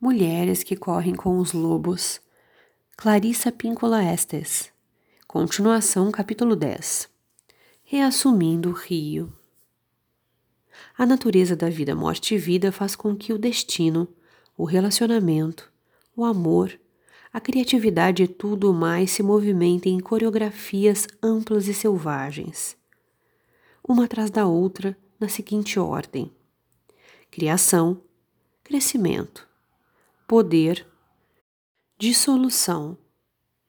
Mulheres que correm com os lobos. Clarissa Píncola Estes. Continuação, capítulo 10. Reassumindo o rio. A natureza da vida, morte e vida faz com que o destino, o relacionamento, o amor, a criatividade e tudo mais se movimentem em coreografias amplas e selvagens. Uma atrás da outra, na seguinte ordem: criação, crescimento, poder, dissolução,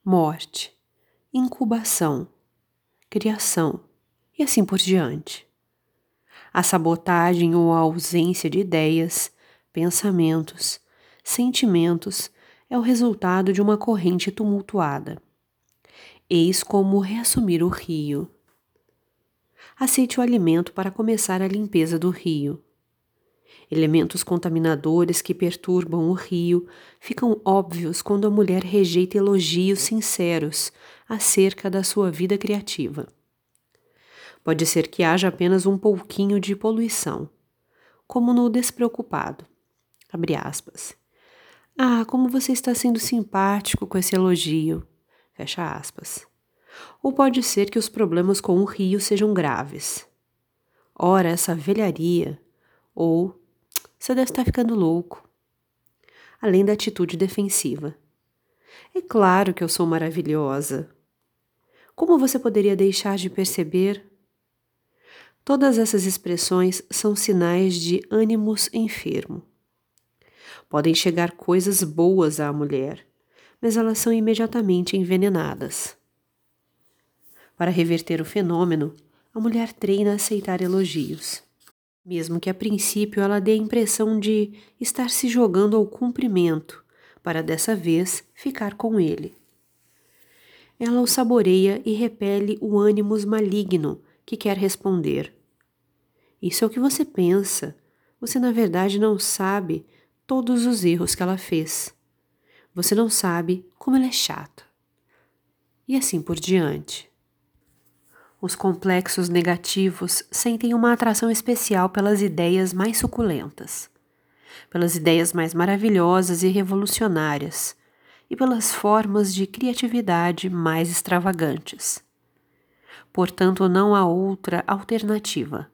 morte, incubação, criação e assim por diante. A sabotagem ou a ausência de ideias, pensamentos, sentimentos é o resultado de uma corrente tumultuada. Eis como reassumir o rio. Aceite o alimento para começar a limpeza do rio. Elementos contaminadores que perturbam o rio ficam óbvios quando a mulher rejeita elogios sinceros acerca da sua vida criativa. Pode ser que haja apenas um pouquinho de poluição, como no despreocupado. Abre aspas. Ah, como você está sendo simpático com esse elogio. Fecha aspas. Ou pode ser que os problemas com o rio sejam graves. Ora, essa velharia, ou você deve estar ficando louco. Além da atitude defensiva. É claro que eu sou maravilhosa. Como você poderia deixar de perceber? Todas essas expressões são sinais de ânimos enfermo. Podem chegar coisas boas à mulher, mas elas são imediatamente envenenadas. Para reverter o fenômeno, a mulher treina a aceitar elogios mesmo que a princípio ela dê a impressão de estar se jogando ao cumprimento, para dessa vez ficar com ele. Ela o saboreia e repele o ânimos maligno que quer responder. Isso é o que você pensa. Você, na verdade, não sabe todos os erros que ela fez. Você não sabe como ela é chata. E assim por diante. Os complexos negativos sentem uma atração especial pelas ideias mais suculentas, pelas ideias mais maravilhosas e revolucionárias e pelas formas de criatividade mais extravagantes. Portanto, não há outra alternativa.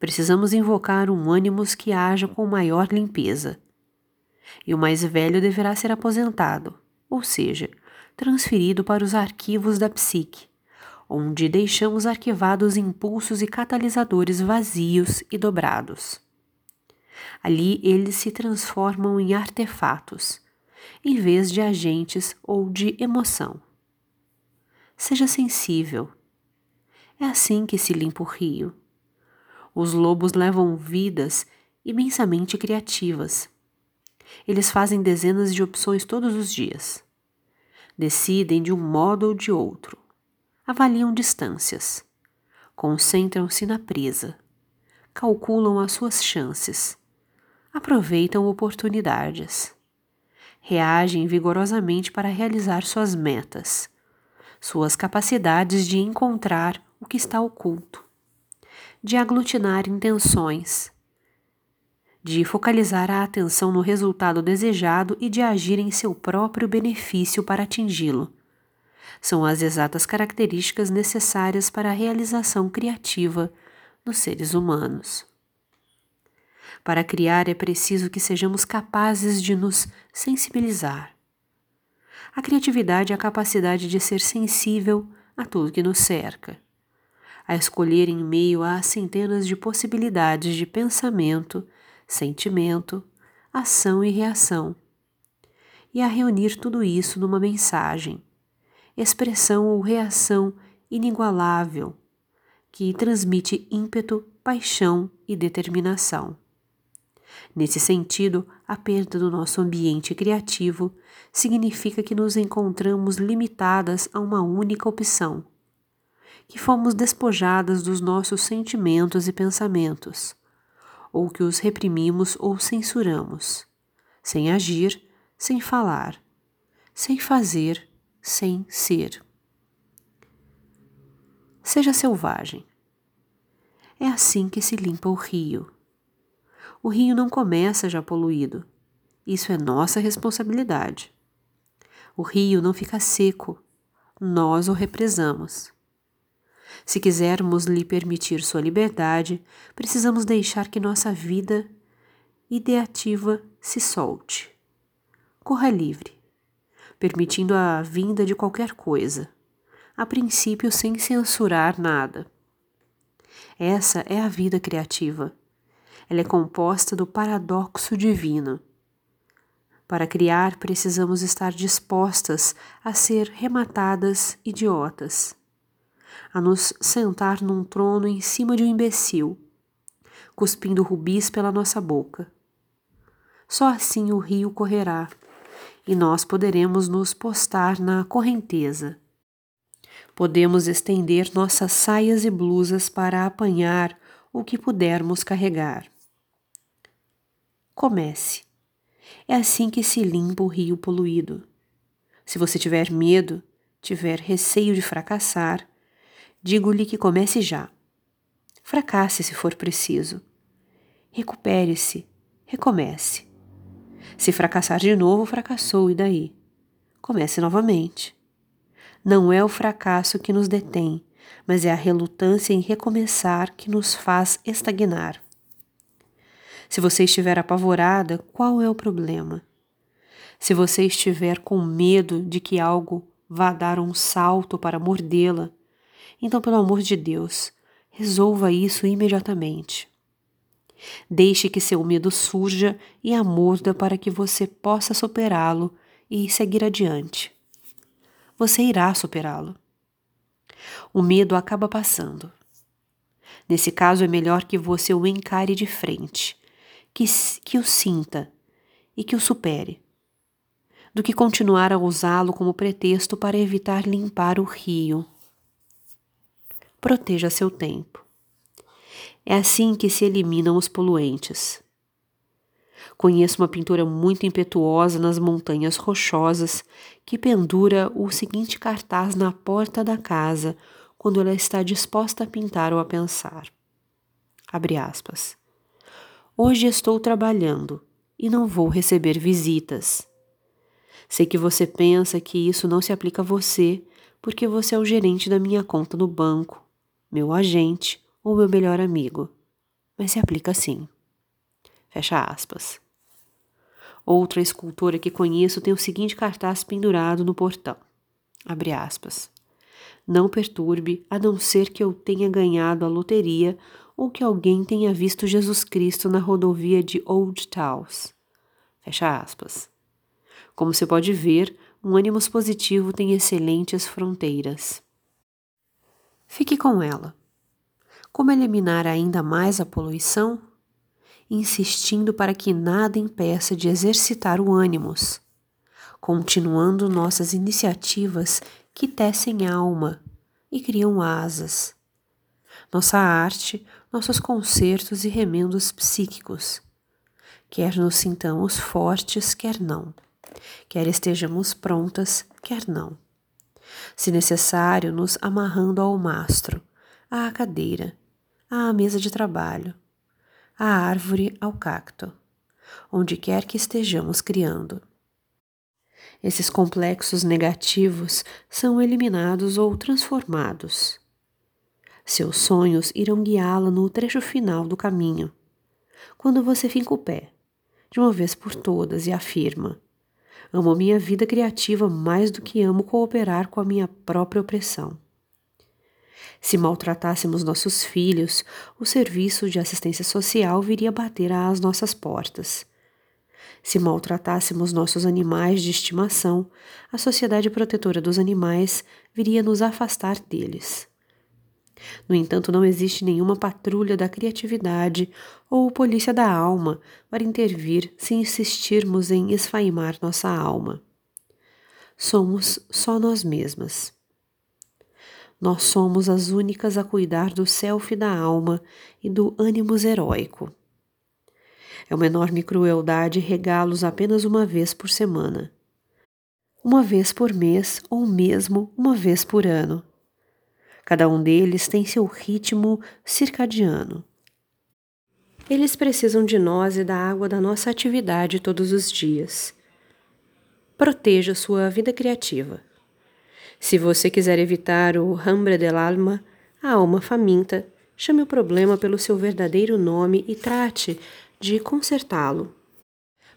Precisamos invocar um ânimos que haja com maior limpeza. E o mais velho deverá ser aposentado, ou seja, transferido para os arquivos da psique onde deixamos arquivados impulsos e catalisadores vazios e dobrados. Ali eles se transformam em artefatos, em vez de agentes ou de emoção. Seja sensível. É assim que se limpa o rio. Os lobos levam vidas imensamente criativas. Eles fazem dezenas de opções todos os dias. Decidem de um modo ou de outro avaliam distâncias, concentram-se na presa, calculam as suas chances, aproveitam oportunidades, reagem vigorosamente para realizar suas metas, suas capacidades de encontrar o que está oculto, de aglutinar intenções, de focalizar a atenção no resultado desejado e de agir em seu próprio benefício para atingi-lo são as exatas características necessárias para a realização criativa nos seres humanos. Para criar é preciso que sejamos capazes de nos sensibilizar. A criatividade é a capacidade de ser sensível a tudo que nos cerca, a escolher em meio a centenas de possibilidades de pensamento, sentimento, ação e reação, e a reunir tudo isso numa mensagem expressão ou reação inigualável, que transmite ímpeto, paixão e determinação. Nesse sentido, a perda do nosso ambiente criativo significa que nos encontramos limitadas a uma única opção, que fomos despojadas dos nossos sentimentos e pensamentos, ou que os reprimimos ou censuramos, sem agir, sem falar, sem fazer sem ser. Seja selvagem. É assim que se limpa o rio. O rio não começa já poluído. isso é nossa responsabilidade. O rio não fica seco, nós o represamos. Se quisermos lhe permitir sua liberdade, precisamos deixar que nossa vida ideativa se solte. Corra livre, permitindo a vinda de qualquer coisa, a princípio sem censurar nada. Essa é a vida criativa. Ela é composta do paradoxo divino. Para criar, precisamos estar dispostas a ser rematadas idiotas, a nos sentar num trono em cima de um imbecil, cuspindo rubis pela nossa boca. Só assim o rio correrá e nós poderemos nos postar na correnteza. Podemos estender nossas saias e blusas para apanhar o que pudermos carregar. Comece. É assim que se limpa o rio poluído. Se você tiver medo, tiver receio de fracassar, digo-lhe que comece já. Fracasse se for preciso. Recupere-se, recomece. Se fracassar de novo, fracassou, e daí? Comece novamente. Não é o fracasso que nos detém, mas é a relutância em recomeçar que nos faz estagnar. Se você estiver apavorada, qual é o problema? Se você estiver com medo de que algo vá dar um salto para mordê-la, então, pelo amor de Deus, resolva isso imediatamente. Deixe que seu medo surja e a morda para que você possa superá-lo e seguir adiante. Você irá superá-lo. O medo acaba passando. Nesse caso, é melhor que você o encare de frente, que, que o sinta e que o supere, do que continuar a usá-lo como pretexto para evitar limpar o rio. Proteja seu tempo. É assim que se eliminam os poluentes. Conheço uma pintura muito impetuosa nas montanhas rochosas que pendura o seguinte cartaz na porta da casa quando ela está disposta a pintar ou a pensar. Abre aspas. Hoje estou trabalhando e não vou receber visitas. Sei que você pensa que isso não se aplica a você, porque você é o gerente da minha conta no banco, meu agente ou meu melhor amigo, mas se aplica sim. Fecha aspas. Outra escultora que conheço tem o seguinte cartaz pendurado no portão. Abre aspas. Não perturbe, a não ser que eu tenha ganhado a loteria ou que alguém tenha visto Jesus Cristo na rodovia de Old Taos. Fecha aspas. Como você pode ver, um ânimo positivo tem excelentes fronteiras. Fique com ela. Como eliminar ainda mais a poluição? Insistindo para que nada impeça de exercitar o ânimos, continuando nossas iniciativas que tecem alma e criam asas nossa arte, nossos concertos e remendos psíquicos. Quer nos sintamos fortes, quer não. Quer estejamos prontas, quer não. Se necessário, nos amarrando ao mastro, à cadeira, à mesa de trabalho, à árvore, ao cacto, onde quer que estejamos criando. Esses complexos negativos são eliminados ou transformados seus sonhos irão guiá-la no trecho final do caminho. Quando você finca o pé, de uma vez por todas, e afirma: Amo minha vida criativa mais do que amo cooperar com a minha própria opressão. Se maltratássemos nossos filhos, o serviço de assistência social viria bater às nossas portas. Se maltratássemos nossos animais de estimação, a Sociedade Protetora dos Animais viria nos afastar deles. No entanto, não existe nenhuma patrulha da criatividade ou polícia da alma para intervir se insistirmos em esfaimar nossa alma. Somos só nós mesmas. Nós somos as únicas a cuidar do self da alma e do ânimos heróico. É uma enorme crueldade regá-los apenas uma vez por semana. Uma vez por mês ou mesmo uma vez por ano Cada um deles tem seu ritmo circadiano. Eles precisam de nós e da água da nossa atividade todos os dias. Proteja sua vida criativa. Se você quiser evitar o hambre del alma, a alma faminta, chame o problema pelo seu verdadeiro nome e trate de consertá-lo.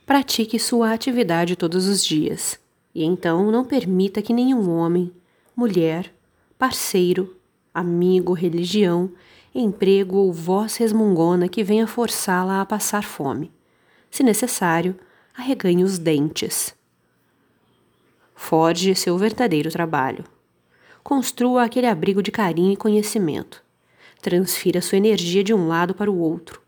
Pratique sua atividade todos os dias, e então não permita que nenhum homem, mulher, parceiro, amigo, religião, emprego ou voz resmungona que venha forçá-la a passar fome. Se necessário, arreganhe os dentes. Forge seu verdadeiro trabalho. Construa aquele abrigo de carinho e conhecimento. Transfira sua energia de um lado para o outro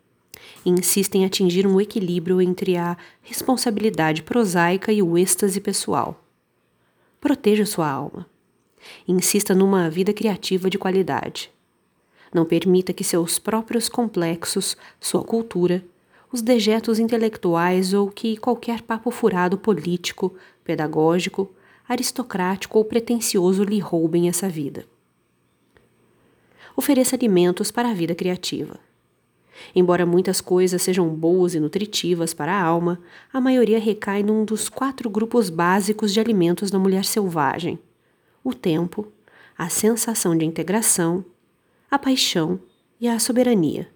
e insista em atingir um equilíbrio entre a responsabilidade prosaica e o êxtase pessoal. Proteja sua alma. Insista numa vida criativa de qualidade. Não permita que seus próprios complexos, sua cultura, os dejetos intelectuais ou que qualquer papo furado político, pedagógico, aristocrático ou pretensioso lhe roubem essa vida. Ofereça alimentos para a vida criativa. Embora muitas coisas sejam boas e nutritivas para a alma, a maioria recai num dos quatro grupos básicos de alimentos da mulher selvagem: o tempo, a sensação de integração, a paixão e a soberania.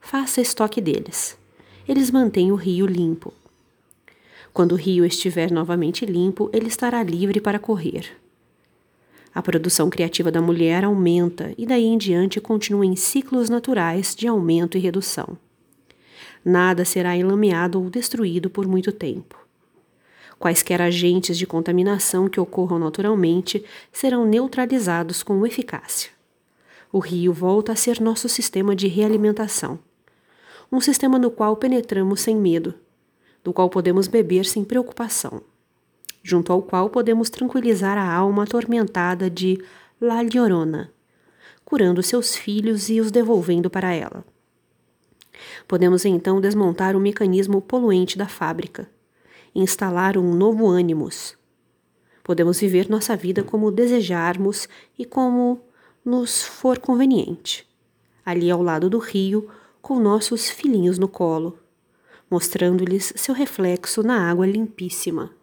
Faça estoque deles. Eles mantêm o rio limpo. Quando o rio estiver novamente limpo, ele estará livre para correr. A produção criativa da mulher aumenta e daí em diante continua em ciclos naturais de aumento e redução. Nada será enlameado ou destruído por muito tempo. Quaisquer agentes de contaminação que ocorram naturalmente serão neutralizados com eficácia. O rio volta a ser nosso sistema de realimentação. Um sistema no qual penetramos sem medo, do qual podemos beber sem preocupação junto ao qual podemos tranquilizar a alma atormentada de La Llorona, curando seus filhos e os devolvendo para ela. Podemos então desmontar o mecanismo poluente da fábrica, instalar um novo ânimos. Podemos viver nossa vida como desejarmos e como nos for conveniente, ali ao lado do rio, com nossos filhinhos no colo, mostrando-lhes seu reflexo na água limpíssima.